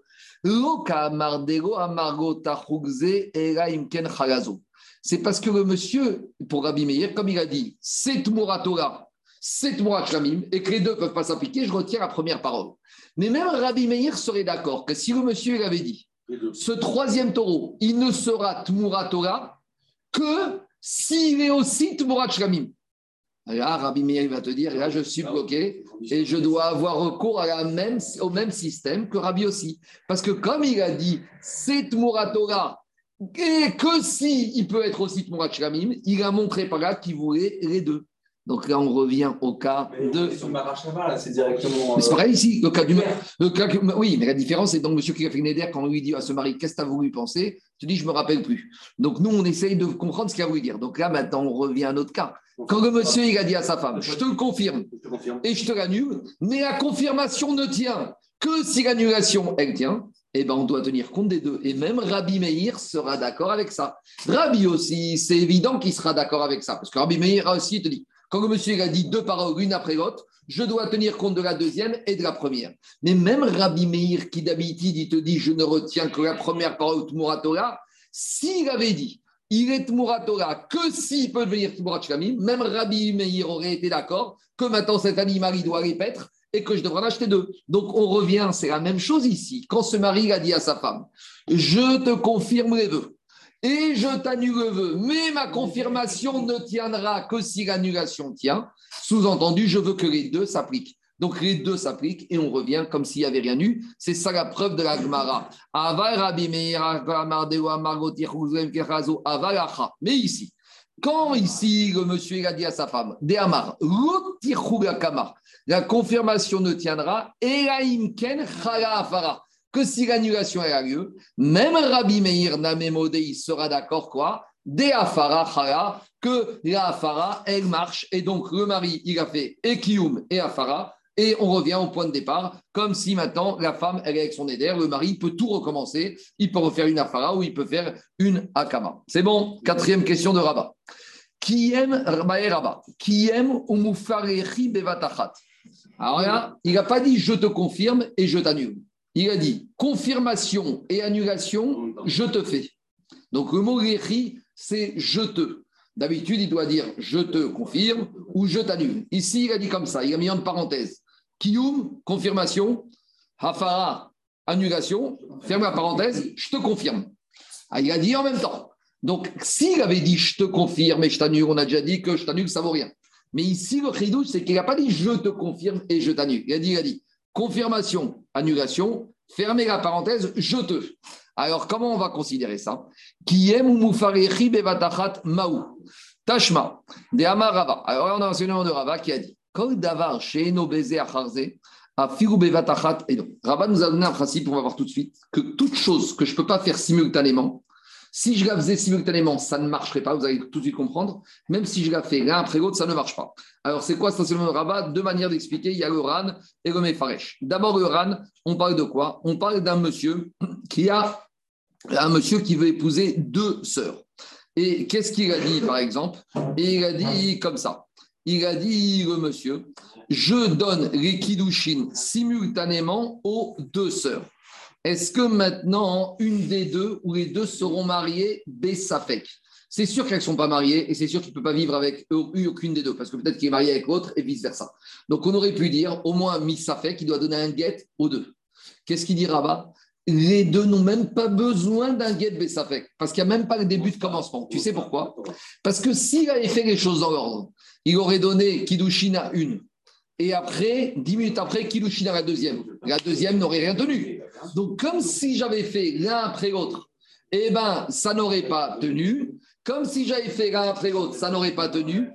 C'est parce que le monsieur, pour Rabbi Meir, comme il a dit, c'est Torah, c'est Shlamim, et que les deux ne peuvent pas s'appliquer, je retiens la première parole. Mais même Rabbi Meir serait d'accord que si le monsieur avait dit, ce troisième taureau, il ne sera Tmura Torah que s'il est aussi Tmura Shlamim. Là, Rabbi Meir va te dire, là, je suis bloqué et je dois avoir recours à la même, au même système que Rabbi aussi. Parce que comme il a dit, c'est Torah, et que si il peut être aussi Tmurat Shlamim, il a montré par là qu'il voulait les deux. Donc là, on revient au cas de. c'est directement. c'est pareil ici, le cas du. Oui, mais la différence, c'est donc M. Kifafneder, quand on lui dit à ce mari, qu'est-ce que tu as voulu penser Tu dis, je ne me rappelle plus. Donc nous, on essaye de comprendre ce qu'il a voulu dire. Donc là, maintenant, on revient à notre cas. Quand le monsieur il a dit à sa femme, je te le confirme, et je te l'annule, mais la confirmation ne tient que si l'annulation, elle tient, eh ben, on doit tenir compte des deux. Et même Rabbi Meir sera d'accord avec ça. Rabbi aussi, c'est évident qu'il sera d'accord avec ça. Parce que Rabbi Meir aussi te dit, quand le monsieur a dit deux paroles l'une après l'autre, je dois tenir compte de la deuxième et de la première. Mais même Rabbi Meir, qui d'habitude, il te dit, je ne retiens que la première parole Tmura Torah, s'il avait dit, il est Tmura que s'il peut devenir Tmura même Rabbi Meir aurait été d'accord que maintenant cet animal, il doit répéter et que je devrais en acheter deux. Donc on revient, c'est la même chose ici. Quand ce mari a dit à sa femme, je te confirme les vœux et je t'annule le vœu, mais ma confirmation ne tiendra que si l'annulation tient. Sous-entendu, je veux que les deux s'appliquent. Donc les deux s'appliquent et on revient comme s'il n'y avait rien eu. C'est ça la preuve de la Gemara. Mais ici, quand ici le monsieur a dit à sa femme, la confirmation ne tiendra, que si l'annulation a lieu, même Rabbi Meir Namemodei sera d'accord quoi De Afara que la Afara, elle marche, et donc le mari, il a fait Ekiyum et Afara, et on revient au point de départ, comme si maintenant la femme, elle est avec son éder, le mari peut tout recommencer, il peut refaire une afara ou il peut faire une akama. C'est bon Quatrième question de Rabat. Qui aime Rabat Qui aime Bevatachat Alors il n'a pas dit je te confirme et je t'annule. Il a dit confirmation et annulation, je te fais. Donc le mot c'est je te. D'habitude, il doit dire je te confirme ou je t'annule. Ici, il a dit comme ça, il a mis en parenthèse. Kiyum, confirmation. Hafara, annulation. Ferme la parenthèse, je te confirme. Ah, il a dit en même temps. Donc, s'il avait dit je te confirme et je t'annule, on a déjà dit que je t'annule, ça vaut rien. Mais ici, le chidouche, c'est qu'il n'a pas dit je te confirme et je t'annule. Il a dit, il a dit confirmation, annulation, fermez la parenthèse, je te. Alors, comment on va considérer ça? Qui aime ou maou. Tashma, de Amarava. Alors, on a un enseignement de Rava qui a dit Kol davar nos baisers à et donc. Rava nous a donné un principe, on va voir tout de suite, que toute chose que je ne peux pas faire simultanément, si je la faisais simultanément, ça ne marcherait pas, vous allez tout de suite comprendre. Même si je la fais l'un après l'autre, ça ne marche pas. Alors, c'est quoi enseignement de Rabat? Deux manières d'expliquer. Il y a le RAN et le Mefaresh. D'abord, le RAN, on parle de quoi? On parle d'un monsieur qui a un monsieur qui veut épouser deux sœurs. Et qu'est-ce qu'il a dit, par exemple? Il a dit comme ça. Il a dit, monsieur, je donne les kiddushin simultanément aux deux sœurs. Est-ce que maintenant, une des deux ou les deux seront mariées Bessafek? C'est sûr qu'elles ne sont pas mariées et c'est sûr qu'il ne peut pas vivre avec aucune des deux parce que peut-être qu'il est marié avec l'autre et vice-versa. Donc on aurait pu dire au moins Missafek qui doit donner un guet aux deux. Qu'est-ce qu'il dit Rabat? Les deux n'ont même pas besoin d'un guet Bessafek, parce qu'il n'y a même pas le début de commencement. Tu sais pourquoi? Parce que s'il avait fait les choses dans l'ordre, il aurait donné Kiddushin à une, et après, dix minutes après, Kiddushin à la deuxième. La deuxième n'aurait rien tenu. Donc, comme si j'avais fait l'un après l'autre, eh bien, ça n'aurait pas tenu. Comme si j'avais fait l'un après l'autre, ça n'aurait pas tenu.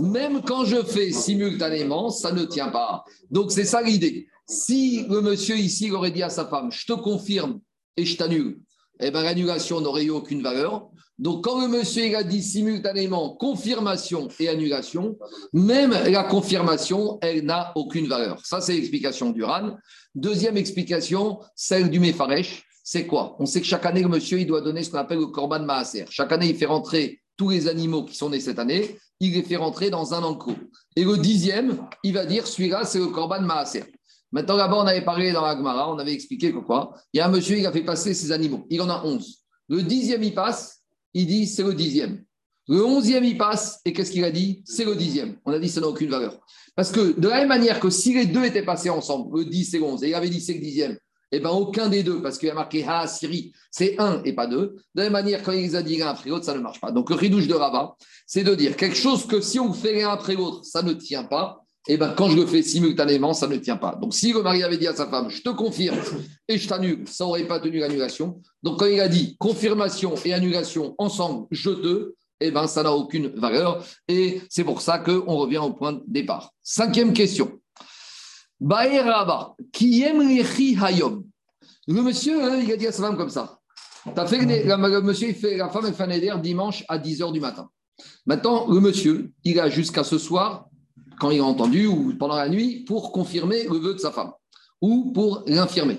Même quand je fais simultanément, ça ne tient pas. Donc, c'est ça l'idée. Si le monsieur ici aurait dit à sa femme, je te confirme et je t'annule, eh bien l'annulation n'aurait eu aucune valeur. Donc quand le monsieur a dit simultanément confirmation et annulation, même la confirmation, elle n'a aucune valeur. Ça, c'est l'explication du RAN. Deuxième explication, celle du Mefaresh, c'est quoi? On sait que chaque année, le monsieur, il doit donner ce qu'on appelle le Korban Maaser. Chaque année, il fait rentrer tous les animaux qui sont nés cette année, il les fait rentrer dans un enclos. Et le dixième, il va dire, celui-là, c'est le Korban Maaser. Maintenant, là-bas, on avait parlé dans la on avait expliqué quoi? Il y a un monsieur, il a fait passer ses animaux. Il en a onze. Le dixième, il passe, il dit c'est le dixième. Le onzième, il passe, et qu'est-ce qu'il a dit? C'est le dixième. On a dit ça n'a aucune valeur. Parce que de la même manière que si les deux étaient passés ensemble, le 10 et le 11, et il avait dit c'est le dixième, eh bien aucun des deux, parce qu'il a marqué Ha, Siri, c'est un et pas deux. De la même manière, quand il les a dit l'un après l'autre, ça ne marche pas. Donc le ridouche de Rabat, c'est de dire quelque chose que si on fait l'un après l'autre, ça ne tient pas eh ben, quand je le fais simultanément, ça ne tient pas. Donc, si le mari avait dit à sa femme, je te confirme et je t'annule, ça n'aurait pas tenu l'annulation. Donc, quand il a dit confirmation et annulation ensemble, je te, eh ben, ça n'a aucune valeur. Et c'est pour ça qu'on revient au point de départ. Cinquième question. Qui aime hayom. Le monsieur, hein, il a dit à sa femme comme ça. As fait, le monsieur, il fait, la femme, elle fait un dimanche à 10h du matin. Maintenant, le monsieur, il a jusqu'à ce soir quand il a entendu ou pendant la nuit pour confirmer le vœu de sa femme ou pour l'infirmer.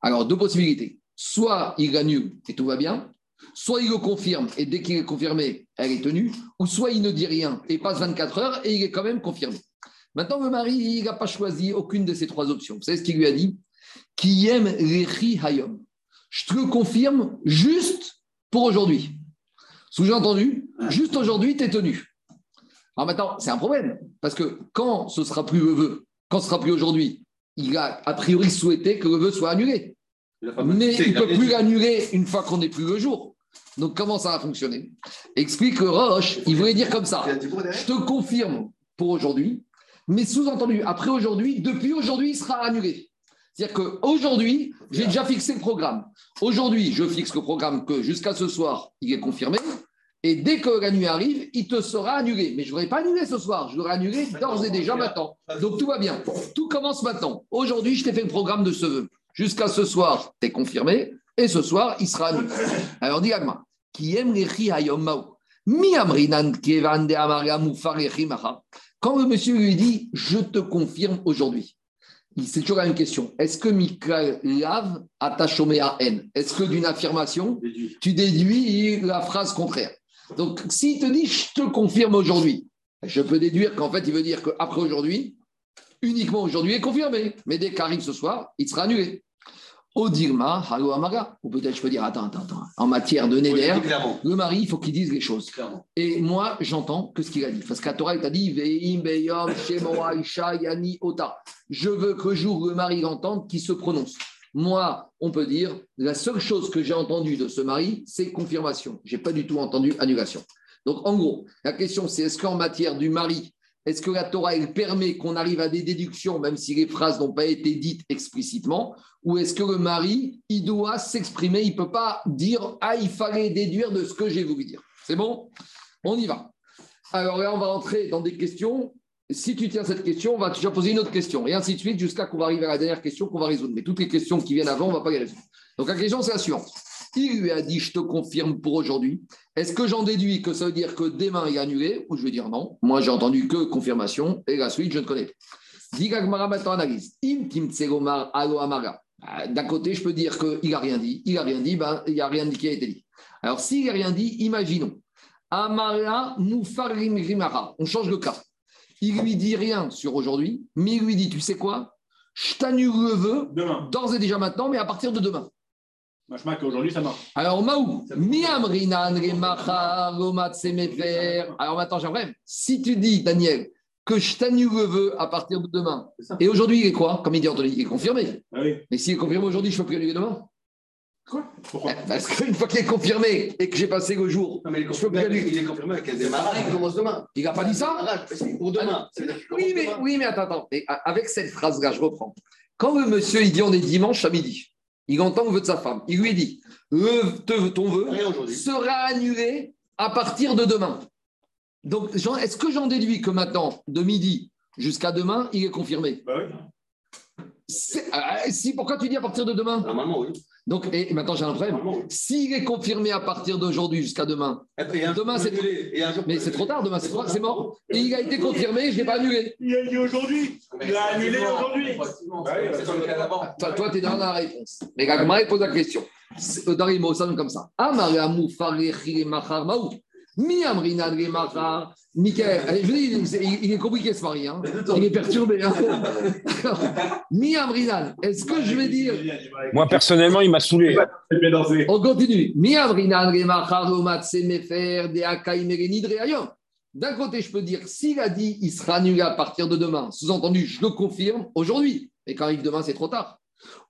Alors, deux possibilités. Soit il gagne et tout va bien, soit il le confirme et dès qu'il est confirmé, elle est tenue, ou soit il ne dit rien et passe 24 heures et il est quand même confirmé. Maintenant, le mari, il n'a pas choisi aucune de ces trois options. Vous savez ce qu'il lui a dit Qui aime les hayom. Je te le confirme juste pour aujourd'hui. Sous-entendu, juste aujourd'hui, tu es tenu. Alors maintenant, c'est un problème, parce que quand ce sera plus le vœu, quand ce sera plus aujourd'hui, il a a priori souhaité que le vœu soit annulé. Mais il ne peut plus l'annuler une fois qu'on n'est plus le jour. Donc comment ça va fonctionner Explique Roche, il voulait dire comme ça. Je te confirme pour aujourd'hui, mais sous-entendu, après aujourd'hui, depuis aujourd'hui, il sera annulé. C'est-à-dire qu'aujourd'hui, j'ai déjà fixé le programme. Aujourd'hui, je fixe le programme que jusqu'à ce soir, il est confirmé. Et dès que la nuit arrive, il te sera annulé. Mais je ne l'aurai pas annulé ce soir, je l'aurai annulé d'ores et déjà maintenant. Donc tout va bien. Tout commence maintenant. Aujourd'hui, je t'ai fait le programme de ce vœu. Jusqu'à ce soir, tu es confirmé. Et ce soir, il sera annulé. Alors, dis moi qui aime les Quand le monsieur lui dit Je te confirme aujourd'hui, c'est toujours la même question. Est-ce que Mika lave attachomé à N? Est-ce que d'une affirmation, tu déduis la phrase contraire? Donc, s'il te dit Je te confirme aujourd'hui, je peux déduire qu'en fait, il veut dire qu'après aujourd'hui, uniquement aujourd'hui est confirmé. Mais dès qu'arrive ce soir, il sera annulé. Odirma, Halo Amaga. Ou peut-être je peux dire, attends, attends, attends. En matière de Néder, le mari, il faut qu'il dise les choses. Et moi, j'entends que ce qu'il a dit. Parce qu'à Torah, il t'a dit, Yani, Ota. Je veux que jour le mari entende qu'il se prononce. Moi, on peut dire, la seule chose que j'ai entendue de ce mari, c'est confirmation. Je n'ai pas du tout entendu annulation. Donc, en gros, la question, c'est est-ce qu'en matière du mari, est-ce que la Torah, elle permet qu'on arrive à des déductions, même si les phrases n'ont pas été dites explicitement Ou est-ce que le mari, il doit s'exprimer Il ne peut pas dire Ah, il fallait déduire de ce que j'ai voulu dire. C'est bon? On y va. Alors là, on va entrer dans des questions. Si tu tiens cette question, on va déjà poser une autre question, et ainsi de suite, jusqu'à qu'on va arriver à la dernière question qu'on va résoudre. Mais toutes les questions qui viennent avant, on ne va pas les résoudre. Donc la question, c'est la suivante. Il lui a dit, je te confirme pour aujourd'hui. Est-ce que j'en déduis que ça veut dire que demain il est annulé Ou je vais dire non? Moi, j'ai entendu que confirmation et la suite, je ne connais pas. Analyse. Bah, d'un côté, je peux dire qu'il n'a rien dit. Il n'a rien dit, ben, il n'y a rien qui a été dit. Alors, s'il n'a rien dit, imaginons. Amara On change le cas. Il lui dit rien sur aujourd'hui, mais il lui dit, tu sais quoi? Je t'annule le vœu, d'ores et déjà maintenant, mais à partir de demain. Aujourd'hui, ça marche. Alors, Maou, Alors maintenant, j'aimerais, si tu dis, Daniel, que je t'annule le vœu à partir de demain, et aujourd'hui, il est quoi? Comme il dit Anthony, il est confirmé. Ah oui. Mais s'il est confirmé aujourd'hui, je ne peux plus annuler demain Quoi? Pourquoi? Eh, Parce qu'une fois qu'il est confirmé et que j'ai passé le jour, non, mais il, est confirmé, il est confirmé avec un démarrage qui commence demain. Il n'a pas dit ça? Pour demain. oui, mais, oui, mais attends, attends. Avec cette phrase-là, je reprends. Quand le monsieur il dit on est dimanche à midi, il entend le vœu de sa femme. Il lui dit ton vœu sera annulé à partir de demain. Donc, est-ce que j'en déduis que maintenant, de midi jusqu'à demain, il est confirmé? Bah oui. Euh, si, pourquoi tu dis à partir de demain? Normalement, oui. Donc, et maintenant j'ai un problème. S'il est confirmé à partir d'aujourd'hui jusqu'à demain, demain c'est mais c'est trop tard, demain c'est mort. Et il a été confirmé, je ne l'ai pas annulé. Il a dit aujourd'hui. Il a annulé aujourd'hui. Toi, tu es dans la réponse. Mais Gagmar pose la question. Dans les mots, ça comme ça. Amaramou farechi machar maou. Mi amrinan machar Michael, je dis, il, est compliqué ce mari, hein. il est perturbé. Hein. Miam Rinan, est-ce que je vais dire. Moi, personnellement, il m'a saoulé. On continue. Miam Rinan, D'un côté, je peux dire, s'il a dit il sera annulé à partir de demain, sous-entendu, je le confirme aujourd'hui. Mais quand il arrive demain, c'est trop tard.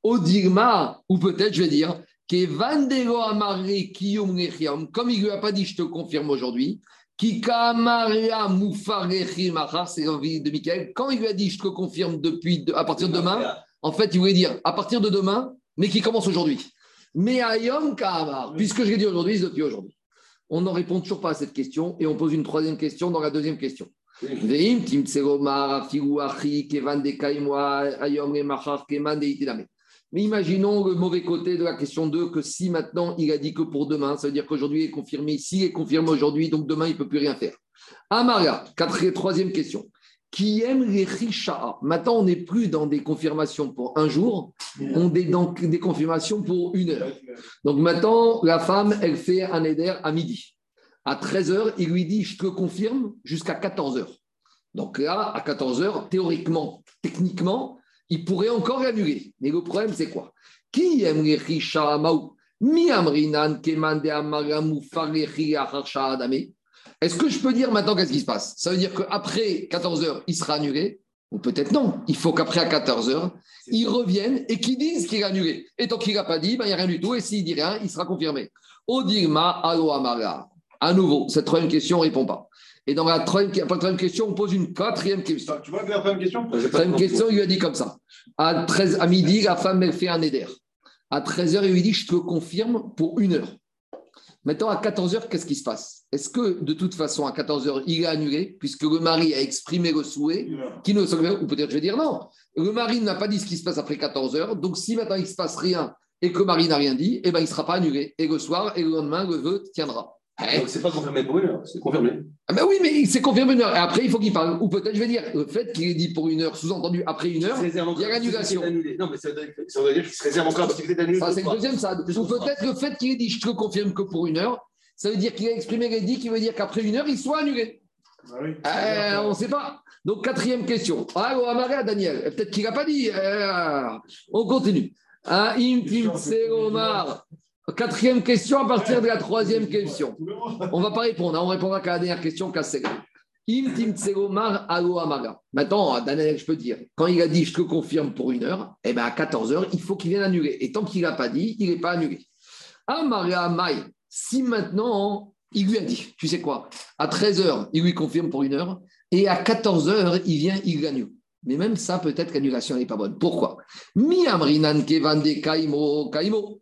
Odigma, ou peut-être je vais dire, comme il ne lui a pas dit je te confirme aujourd'hui, Kikamaria c'est l'envie de Michael. Quand il lui a dit je te confirme depuis à partir de demain, en fait, il voulait dire à partir de demain, mais qui commence aujourd'hui. Mais Ayom Kamar, puisque je l'ai dit aujourd'hui, c'est depuis aujourd'hui. On n'en répond toujours pas à cette question et on pose une troisième question dans la deuxième question. Mais imaginons le mauvais côté de la question 2, que si maintenant il a dit que pour demain, ça veut dire qu'aujourd'hui il est confirmé, s'il est confirmé aujourd'hui, donc demain il ne peut plus rien faire. Amaria, quatrième, troisième question. Qui aime les richas Maintenant, on n'est plus dans des confirmations pour un jour, on est dans des confirmations pour une heure. Donc maintenant, la femme, elle fait un éder à midi. À 13h, il lui dit Je te confirme jusqu'à 14h. Donc là, à 14h, théoriquement, techniquement, il pourrait encore l'annuler. Mais le problème, c'est quoi? Qui aime les est-ce que je peux dire maintenant qu'est-ce qui se passe? Ça veut dire qu'après 14 heures, il sera annulé? Ou peut-être non. Il faut qu'après à 14 heures, ils reviennent et qu'ils disent qu'il est annulé. Et tant qu'il n'a pas dit, ben, il n'y a rien du tout. Et s'il dit rien, il sera confirmé. Odirma alo amara. À nouveau, cette troisième question ne répond pas. Et dans la troisième, question, on pose une quatrième question. Tu vois la troisième question? La troisième question, il lui a dit comme ça. À, 13, à midi, la femme, elle fait un éder. À 13h, il lui dit Je te confirme pour une heure. Maintenant, à 14h, qu'est-ce qui se passe? Est-ce que, de toute façon, à 14h, il est annulé, puisque le mari a exprimé le souhait, qui ne ou peut-être je vais dire non. Le mari n'a pas dit ce qui se passe après 14h, donc si maintenant il ne se passe rien et que le mari n'a rien dit, eh ben, il ne sera pas annulé. Et le soir et le lendemain, le vœu tiendra. C'est pas confirmé pour une heure, c'est confirmé. Ah ben oui, mais c'est confirmé une heure. Et après, il faut qu'il parle. Ou peut-être, je vais dire, le fait qu'il ait dit pour une heure, sous-entendu après une heure, il y a l'annulation. Non, mais ça veut dire qu'il se réserve encore la possibilité d'annuler. Ça, c'est le deuxième, ça. Ou peut-être le fait qu'il ait dit, je te confirme que pour une heure, ça veut dire qu'il a exprimé les dit qui veut dire qu'après une heure, il soit annulé. Ah oui. Euh, on ne sait pas. Donc, quatrième question. Ah, on va Daniel. Peut-être qu'il n'a pas dit. Euh, on continue. Ah, Quatrième question à partir de la troisième question. On ne va pas répondre, hein. on répondra qu'à la dernière question, Maintenant, Daniel, je peux dire, quand il a dit je te confirme pour une heure, eh ben à 14 heures, il faut qu'il vienne annuler. Et tant qu'il n'a pas dit, il n'est pas annulé. Amara Mai, si maintenant il lui a dit, tu sais quoi, à 13 heures, il lui confirme pour une heure, et à 14 heures, il vient, il gagne. Mais même ça, peut-être qu'annulation n'est pas bonne. Pourquoi? Mi amrinan kevande kaimo kaimo.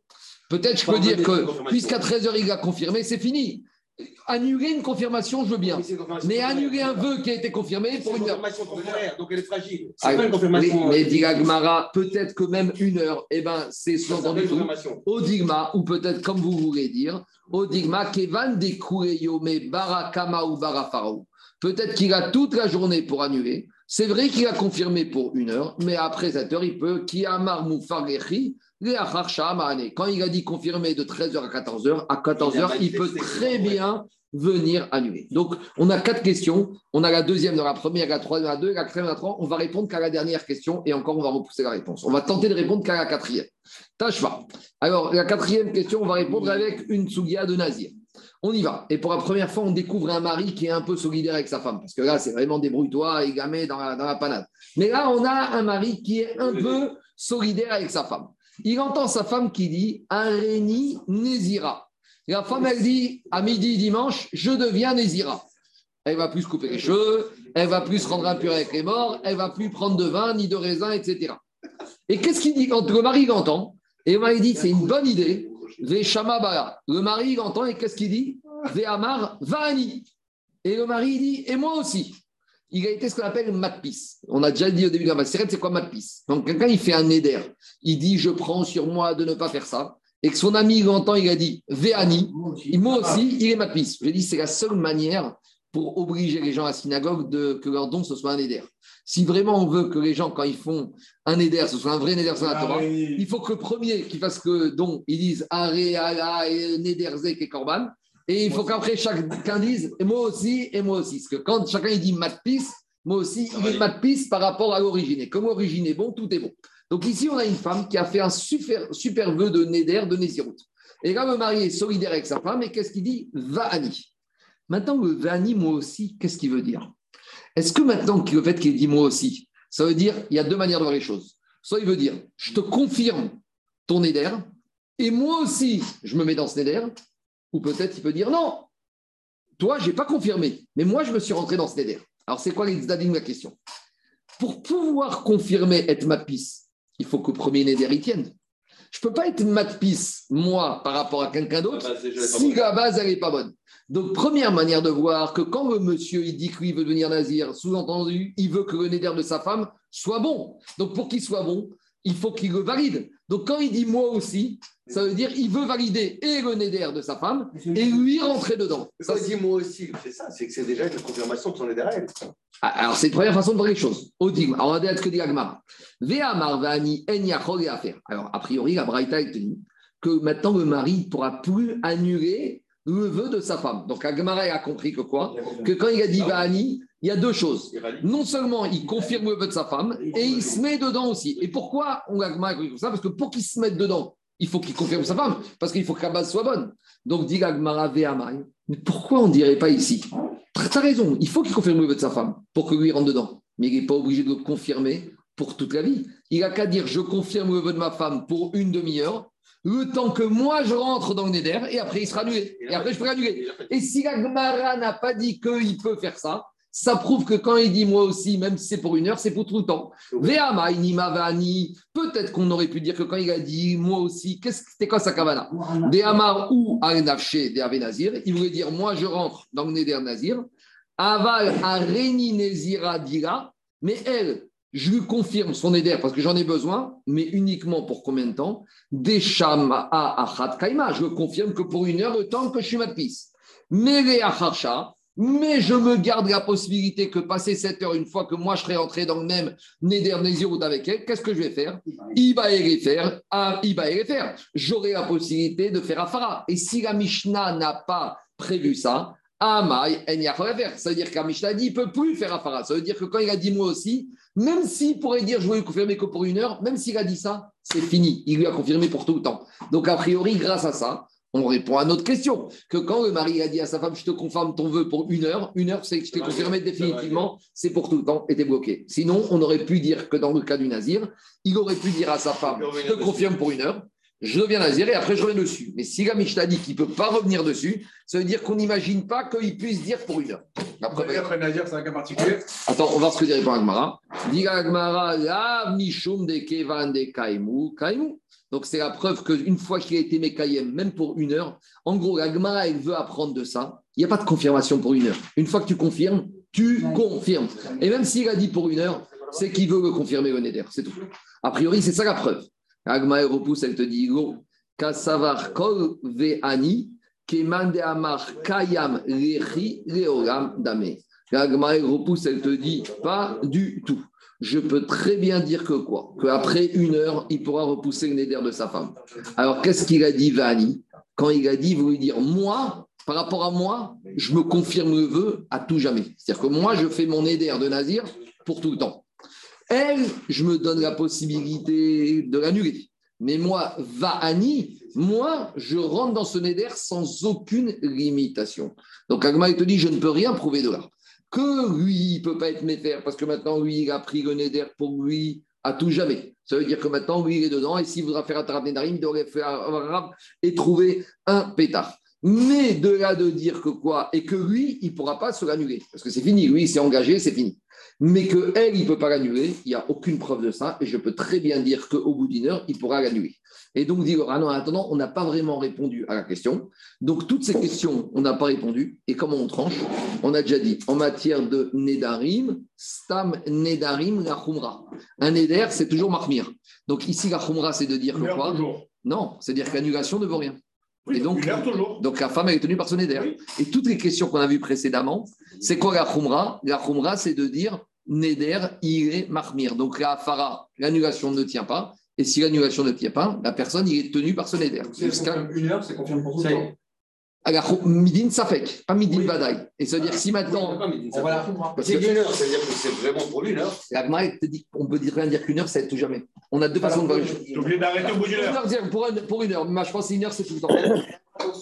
Peut-être je peux dire que puisqu'à 13h il a confirmé, c'est fini. Annuler une confirmation, je veux bien. Mais annuler un vœu qui a été confirmé pour une heure. donc elle est fragile. C'est ah, pas une confirmation. mais dit peut-être que même une heure, eh ben, c'est sous-entendu au digma, ou peut-être comme vous voulez dire, au digma, kevan de barakama ou barafarou. Peut-être qu'il a toute la journée pour annuler. C'est vrai qu'il a confirmé pour une heure, mais après cette heure, il peut, qui amar quand il a dit confirmé de 13h à 14h, à 14h, il peut très bien venir annuler. Donc, on a quatre questions. On a la deuxième dans la première, la troisième, la deux, la quatrième, la trois. On va répondre qu'à la dernière question et encore, on va repousser la réponse. On va tenter de répondre qu'à la quatrième. Tâche pas. Alors, la quatrième question, on va répondre avec une sougia de Nazir. On y va. Et pour la première fois, on découvre un mari qui est un peu solidaire avec sa femme. Parce que là, c'est vraiment débrouille-toi et gamé dans la, dans la panade. Mais là, on a un mari qui est un peu solidaire avec sa femme. Il entend sa femme qui dit Aréni Nézira. La femme, elle dit à midi dimanche, je deviens Nézira. Elle va plus se couper les cheveux, elle va plus se rendre impure avec les morts, elle va plus prendre de vin ni de raisin, etc. Et qu'est-ce qu'il dit quand le mari l'entend Et le mari dit c'est une bonne idée. Le mari il entend et qu'est-ce qu'il dit Ve'amar Vani. Et le mari dit et moi aussi il a été ce qu'on appelle matpis. On a déjà dit au début de la c'est quoi matpis Donc, quelqu'un, il fait un éder. Il dit, je prends sur moi de ne pas faire ça. Et que son ami l'entend, il a dit, Véani, moi aussi, il est matpis. Je dis, c'est la seule manière pour obliger les gens à la synagogue de, que leur don, ce soit un éder. Si vraiment on veut que les gens, quand ils font un éder, ce soit un vrai éder sur la Torah, il faut que le premier qui fasse que don, ils disent Are, Ala, Nederzek et Korban. Et il faut qu'après chacun dise, et moi aussi, et moi aussi. Parce que quand chacun il dit matpis, moi aussi, il est matpis par rapport à l'origine. Et comme l'origine est bon, tout est bon. Donc ici, on a une femme qui a fait un super, super vœu de Néder, de Nézirut. Et là, le mari est solidaire avec sa femme, et qu'est-ce qu'il dit? Va'ani. Maintenant, le Va'ani, moi aussi, qu'est-ce qu'il veut dire? Est-ce que maintenant, le fait qu'il dit moi aussi, ça veut dire, il y a deux manières de voir les choses. Soit il veut dire, je te confirme ton Néder, et moi aussi, je me mets dans ce Néder, ou peut-être il peut dire non, toi, je n'ai pas confirmé, mais moi, je me suis rentré dans ce néder. Alors, c'est quoi l'exadim la question? Pour pouvoir confirmer être matpis, il faut que le premier néder y tienne. Je ne peux pas être matpis, moi, par rapport à quelqu'un d'autre, si la base, elle n'est pas bonne. Donc, première manière de voir que quand le monsieur il dit qu'il veut devenir nazir, sous-entendu, il veut que le néder de sa femme soit bon. Donc, pour qu'il soit bon, il faut qu'il le valide. Donc, quand il dit moi aussi, ça veut dire qu'il veut valider et le néder de sa femme et lui rentrer dedans. Ça, dit moi aussi, c'est ça, c'est que c'est déjà une confirmation de son néder elle. Ah, alors, c'est une première façon de voir les choses. Alors, on va dire ce que dit Agmar. Alors, a priori, la Braïta est tenue que maintenant le mari ne pourra plus annuler le vœu de sa femme. Donc, Agmara a compris que quoi? Que quand il a dit Vani, il y a deux choses. Non seulement il confirme le vœu de sa femme, et il se met dedans aussi. Et pourquoi on a comme ça? Parce que pour qu'il se mette dedans, il faut qu'il confirme sa femme, parce qu'il faut que la base soit bonne. Donc, dit Agmara mais pourquoi on ne dirait pas ici? Tu as raison, il faut qu'il confirme le vœu de sa femme pour que lui rentre dedans. Mais il n'est pas obligé de le confirmer pour toute la vie. Il n'a qu'à dire je confirme le vœu de ma femme pour une demi-heure, le temps que moi je rentre dans le Neder, et après il sera annulé. Et après je peux annuler. Et si la n'a pas dit qu'il peut faire ça, ça prouve que quand il dit moi aussi, même si c'est pour une heure, c'est pour tout le temps. Peut-être qu'on aurait pu dire que quand il a dit moi aussi, qu'est-ce que c'était quoi sa kavana? Ou Nazir, il voulait dire moi je rentre dans le Neder Nazir. Aval Areni Nezira dira, mais elle, je lui confirme son éder parce que j'en ai besoin, mais uniquement pour combien de temps? Des à Achat Kaima. Je confirme que pour une heure, le temps que je suis ma piste. Mais les mais je me garde la possibilité que passer cette heure, une fois que moi je serai entré dans le même Neder avec elle, qu'est-ce que je vais faire? Il va y faire, ah, y faire. J'aurai la possibilité de faire Afara. Et si la Mishnah n'a pas prévu ça, Amai, elle n'y a pas à faire. Ça veut dire qu'un Mishnah dit il ne peut plus faire Afara. Ça veut dire que quand il a dit moi aussi, même s'il pourrait dire je lui confirmer que pour une heure, même s'il a dit ça, c'est fini. Il lui a confirmé pour tout le temps. Donc a priori, grâce à ça, on répond à notre question. Que quand le mari a dit à sa femme, je te confirme ton vœu pour une heure, une heure, c'est que je t'ai confirmé définitivement, c'est pour tout le temps, et t'es bloqué. Sinon, on aurait pu dire que dans le cas du nazir, il aurait pu dire à sa femme, je te confirme pour une heure, je deviens nazir et après je reviens dessus. Mais si la Mishnah dit qu'il ne peut pas revenir dessus, ça veut dire qu'on n'imagine pas qu'il puisse dire pour une heure. Après, après nazir, c'est un cas particulier. Attends, on va voir ce que dit Agmara. Dit Agmara, la mishum de kevan de kaimu, kaimu. Donc, c'est la preuve qu'une fois qu'il a été Mekayem, même pour une heure, en gros, la elle veut apprendre de ça. Il n'y a pas de confirmation pour une heure. Une fois que tu confirmes, tu confirmes. Et même s'il a dit pour une heure, c'est qu'il veut le confirmer au Neder. C'est tout. A priori, c'est ça la preuve. Agma, elle repousse, elle te dit Kasavar kol ve'ani, kemande amar kayam lechi leolam dame. Agma, elle repousse, elle te dit Pas du tout je peux très bien dire que quoi? Qu'après une heure, il pourra repousser le néder de sa femme. Alors, qu'est-ce qu'il a dit, Vani? Quand il a dit, vous lui dire, moi, par rapport à moi, je me confirme le vœu à tout jamais. C'est-à-dire que moi, je fais mon néder de Nazir pour tout le temps. Elle, je me donne la possibilité de l'annuler. Mais moi, Vani, moi, je rentre dans ce néder sans aucune limitation. Donc, Agma, il te dit, je ne peux rien prouver de là que lui, il ne peut pas être méfère parce que maintenant, lui, il a pris le Neder pour lui à tout jamais. Ça veut dire que maintenant, lui, il est dedans et s'il voudra faire un Tarab il devrait faire un Arab et trouver un pétard. Mais de là de dire que quoi Et que lui, il ne pourra pas se l'annuler. Parce que c'est fini. Lui, il s'est engagé, c'est fini mais que elle, il ne peut pas l'annuler, il n'y a aucune preuve de ça, et je peux très bien dire qu'au bout d'une heure, il pourra l'annuler. Et donc, dit ah non, en attendant, on n'a pas vraiment répondu à la question. Donc, toutes ces questions, on n'a pas répondu. Et comment on tranche? On a déjà dit, en matière de Nedarim, Stam Nedarim la Khumra. Un Neder, c'est toujours Mahmir. Donc, ici, la Khumra, c'est de dire que quoi? Non, c'est dire que l'annulation ne vaut rien et donc, donc la femme est tenue par son éder. Et toutes les questions qu'on a vues précédemment, c'est quoi la khumra? La khumra, c'est de dire Neder, il est mahmir. Donc la fara, l'annulation ne tient pas. Et si l'annulation ne tient pas, la personne, il est tenue par son éder. Une heure, c'est confirmé pour tout le temps. Alors, midin safek, pas midin badaï. Et ça veut dire si maintenant. C'est une heure, c'est-à-dire que c'est vraiment pour une heure. La te dit on peut rien dire qu'une heure, ça aide tout jamais. On a deux façons de voir les choses. Tu es obligé d'arrêter au bout d'une heure. Pour, pour une heure, mais je pense qu'une heure, c'est tout le temps.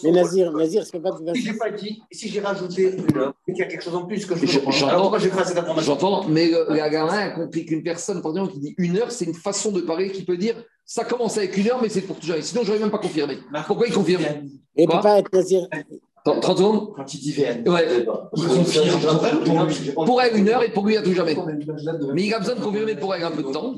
Mais Nazir, Nazir, c'est pas Si j'ai pas dit, si j'ai rajouté une heure, il y a quelque chose en plus que je J'entends, Alors pourquoi j'ai fait cette information J'entends, mais la gamin a compris qu'une personne, par exemple, qui dit une heure, c'est une façon de parler qui peut dire ça commence avec une heure, mais c'est pour tout jamais. Sinon, je n'aurais même pas confirmé. Pourquoi il confirme Et peut pas être Nazir. 30 secondes Quand il dit VN. Ouais. Pour elle, une heure et pour lui, à tout jamais. Mais il a besoin de confirmer pour elle un peu de temps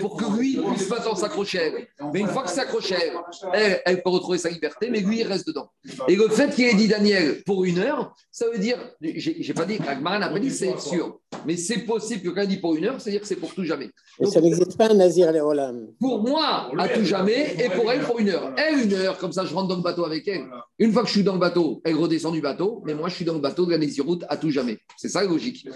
pour que lui puisse pas s'accrocher à elle. Mais une fois que s'accroche à elle, elle, elle peut retrouver sa liberté, mais lui, il reste dedans. Et le fait qu'il ait dit Daniel pour une heure, ça veut dire, j'ai pas dit, Agmaran n'a pas dit c'est sûr, mais c'est possible que quand il dit pour une heure, c'est-à-dire que c'est pour tout jamais. Donc, ça n'existe pas un Nazir Pour moi, à tout jamais, et pour elle, pour une heure. Elle, une heure, comme ça, je rentre dans le bateau avec elle. Une fois que je suis dans le bateau, elle redescend du bateau, mais moi, je suis dans le bateau de la Nésiroute à tout jamais. C'est ça la logique.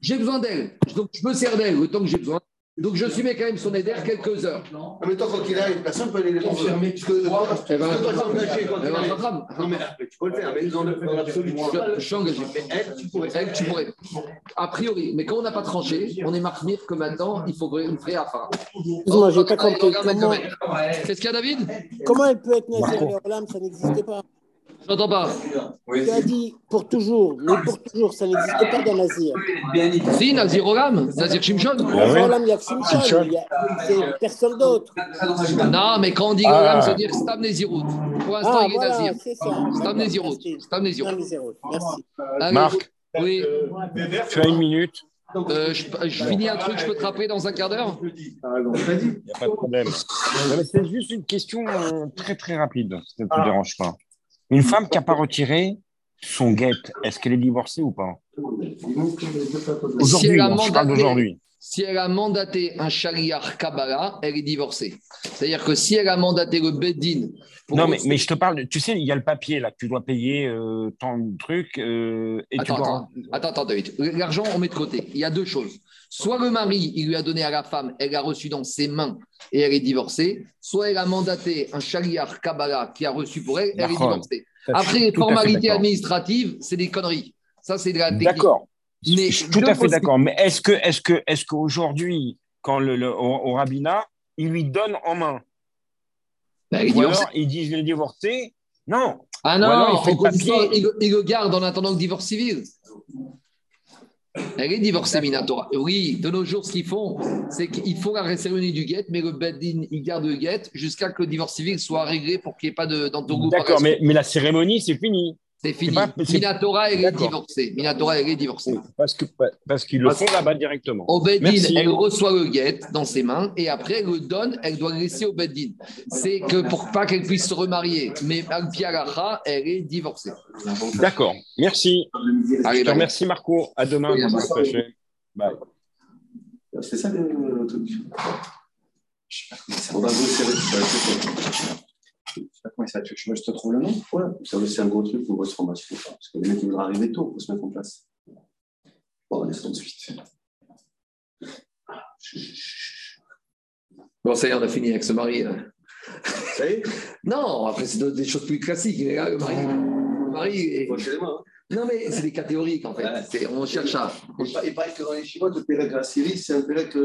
J'ai besoin d'elle. Donc, je me sers d'elle le temps que j'ai besoin. Donc je suis quand même son aider quelques heures. Non. Mais toi, quand il arrive, personne ne peut aller les confirmer. Parce que toi, tu quand Non, mais tu peux le faire, mais dans l'absolu, je suis engagé. Mais elle, tu pourrais. Elle, tu pourrais. A priori, mais quand on n'a pas tranché, on est marqué que maintenant, il faut une vraie affaire. Moi, je n'ai pas compris. Qu'est-ce qu'il y a, David? Comment elle peut être Nazir Ça n'existe pas. J'entends pas. Tu as dit pour toujours, mais pour toujours, ça n'existe pas dans Nazir. Si, Nazir Olam, Nazir Shimshon. Olam, il y a Shimshon, il y a personne d'autre. Non, mais quand on dit Olam, ça veut dire Stam Nezirut. Pour l'instant, ah, il est voilà, Nazir. Stam Nezirut. Stam Nezirut. Merci. Marc, oui. tu as une minute. Euh, je, je, finis un truc, je peux te rappeler dans un quart d'heure? Il n'y a pas de problème. C'est juste une question euh, très très rapide, si ça ne te ah. dérange pas. Une femme qui n'a pas retiré son guet, est-ce qu'elle est divorcée ou pas? Aujourd'hui, si je parle d'aujourd'hui. si elle a mandaté un shaliach Kabbalah, elle est divorcée. C'est-à-dire que si elle a mandaté le Beddin. Non, mais, mais, je te parle, tu sais, il y a le papier là, que tu dois payer euh, tant de trucs. Euh, et attends, tu dois... attends, attends, attends, L'argent, on met de côté. Il y a deux choses. Soit le mari, il lui a donné à la femme, elle a reçu dans ses mains et elle est divorcée. Soit elle a mandaté un shaliach Kabbalah qui a reçu pour elle, elle est divorcée. Après, les formalités administratives, c'est des conneries. Ça, c'est de la technique. D'accord. Mais je suis tout à fait d'accord. Mais est-ce que, est-ce que, est-ce qu'aujourd'hui, quand le, le au, rabbinat, il lui donne en main? Bah, Ou alors ils disent le divorcer Non. Ah non, alors, il, fait papier... il, il, le garde en attendant le divorce civil. Elle est divorcée, Minatora. Oui, de nos jours, ce qu'ils font, c'est qu'ils font la cérémonie du guet, mais le Beddin, il garde le guet jusqu'à que le divorce civil soit réglé pour qu'il n'y ait pas de d'entourloupe. D'accord, mais, mais la cérémonie, c'est fini. C'est fini. Minatora, elle est divorcée. Minatora, elle est divorcée. Parce qu'ils parce qu'ils le font là-bas directement. Au Beddin, elle reçoit le guet dans ses mains et après, elle le donne, elle doit le laisser au Beddin. C'est que pour pas qu'elle puisse se remarier. Mais Al-Pialacha, elle est divorcée. D'accord. Merci. Allez, Je te remercie, Marco. À demain. Bye. C'est ça le truc. On va vous je sais pas comment ça tu je te trouve le nom ouais. C'est un gros truc pour votre formation. Parce que les mecs, ils voudraient arriver tôt pour se mettre en place. Bon, on est tout de suite. Bon, ça y est, on a fini avec ce mari. Là. Ça y est? [laughs] Non, après, c'est des choses plus classiques. Là, le mari. Le mari est... hein. Non, mais c'est des catégoriques, en fait. Ouais. On cherche à. Il paraît que dans les Chinois, le Pérec de la Syrie, c'est un Pérec.